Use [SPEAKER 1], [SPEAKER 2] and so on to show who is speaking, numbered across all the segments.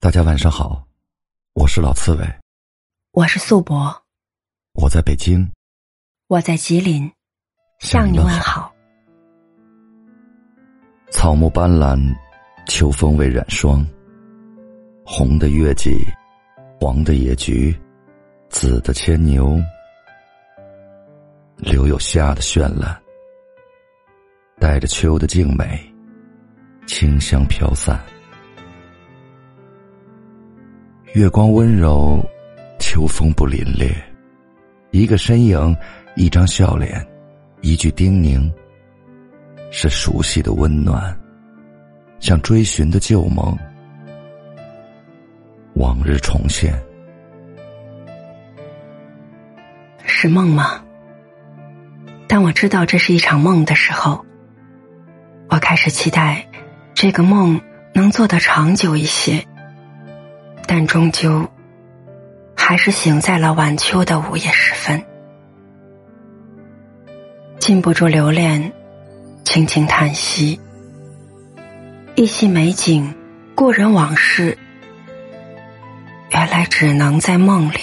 [SPEAKER 1] 大家晚上好，我是老刺猬，
[SPEAKER 2] 我是素博，
[SPEAKER 1] 我在北京，
[SPEAKER 2] 我在吉林，向你问好。
[SPEAKER 1] 草木斑斓，秋风未染霜。红的月季，黄的野菊，紫的牵牛，留有夏的绚烂，带着秋的静美，清香飘散。月光温柔，秋风不凛冽。一个身影，一张笑脸，一句叮咛，是熟悉的温暖，像追寻的旧梦。往日重现，
[SPEAKER 2] 是梦吗？当我知道这是一场梦的时候，我开始期待这个梦能做得长久一些。但终究，还是醒在了晚秋的午夜时分，禁不住留恋，轻轻叹息。一袭美景，故人往事，原来只能在梦里。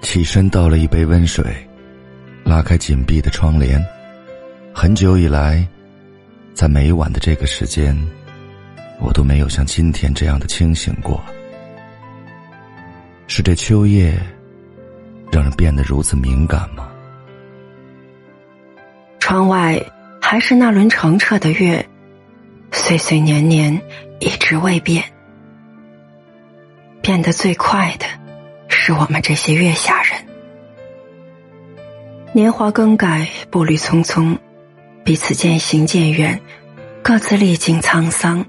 [SPEAKER 1] 起身倒了一杯温水，拉开紧闭的窗帘。很久以来，在每晚的这个时间。我都没有像今天这样的清醒过。是这秋夜，让人变得如此敏感吗？
[SPEAKER 2] 窗外还是那轮澄澈的月，岁岁年年一直未变。变得最快的，是我们这些月下人。年华更改，步履匆匆，彼此渐行渐远，各自历经沧桑。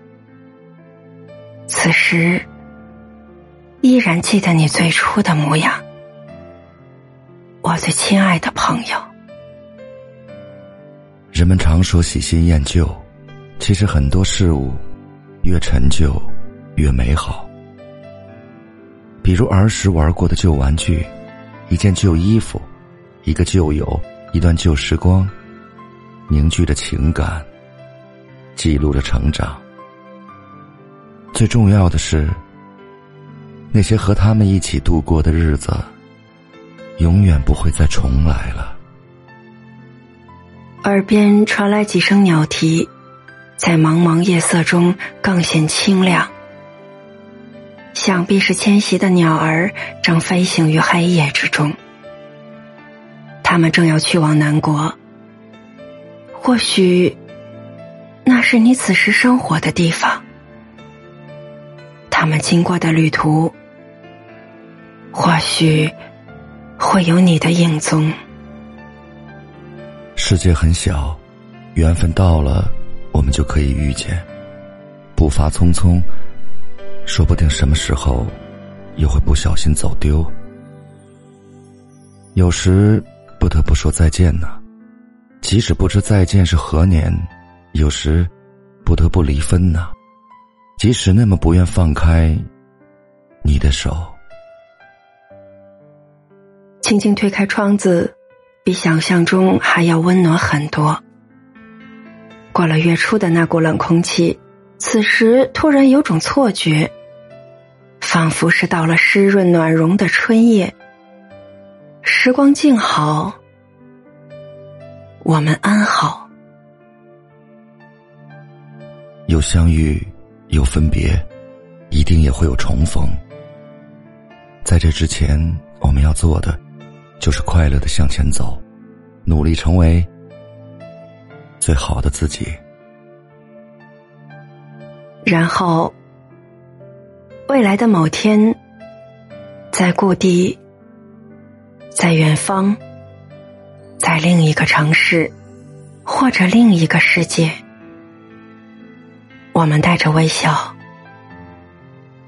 [SPEAKER 2] 此时，依然记得你最初的模样，我最亲爱的朋友。
[SPEAKER 1] 人们常说喜新厌旧，其实很多事物越陈旧越美好。比如儿时玩过的旧玩具，一件旧衣服，一个旧友，一段旧时光，凝聚着情感，记录着成长。最重要的是，那些和他们一起度过的日子，永远不会再重来了。
[SPEAKER 2] 耳边传来几声鸟啼，在茫茫夜色中更显清亮。想必是迁徙的鸟儿正飞行于黑夜之中，他们正要去往南国。或许，那是你此时生活的地方。他们经过的旅途，或许会有你的影踪。
[SPEAKER 1] 世界很小，缘分到了，我们就可以遇见。步伐匆匆，说不定什么时候又会不小心走丢。有时不得不说再见呢，即使不知再见是何年；有时不得不离分呢。即使那么不愿放开你的手，
[SPEAKER 2] 轻轻推开窗子，比想象中还要温暖很多。过了月初的那股冷空气，此时突然有种错觉，仿佛是到了湿润暖融的春夜。时光静好，我们安好，
[SPEAKER 1] 有相遇。有分别，一定也会有重逢。在这之前，我们要做的就是快乐的向前走，努力成为最好的自己。
[SPEAKER 2] 然后，未来的某天，在故地，在远方，在另一个城市，或者另一个世界。我们带着微笑，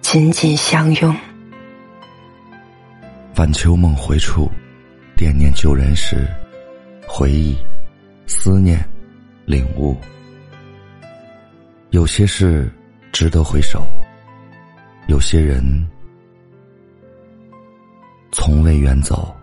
[SPEAKER 2] 紧紧相拥。
[SPEAKER 1] 晚秋梦回处，惦念旧人时，回忆、思念、领悟。有些事值得回首，有些人从未远走。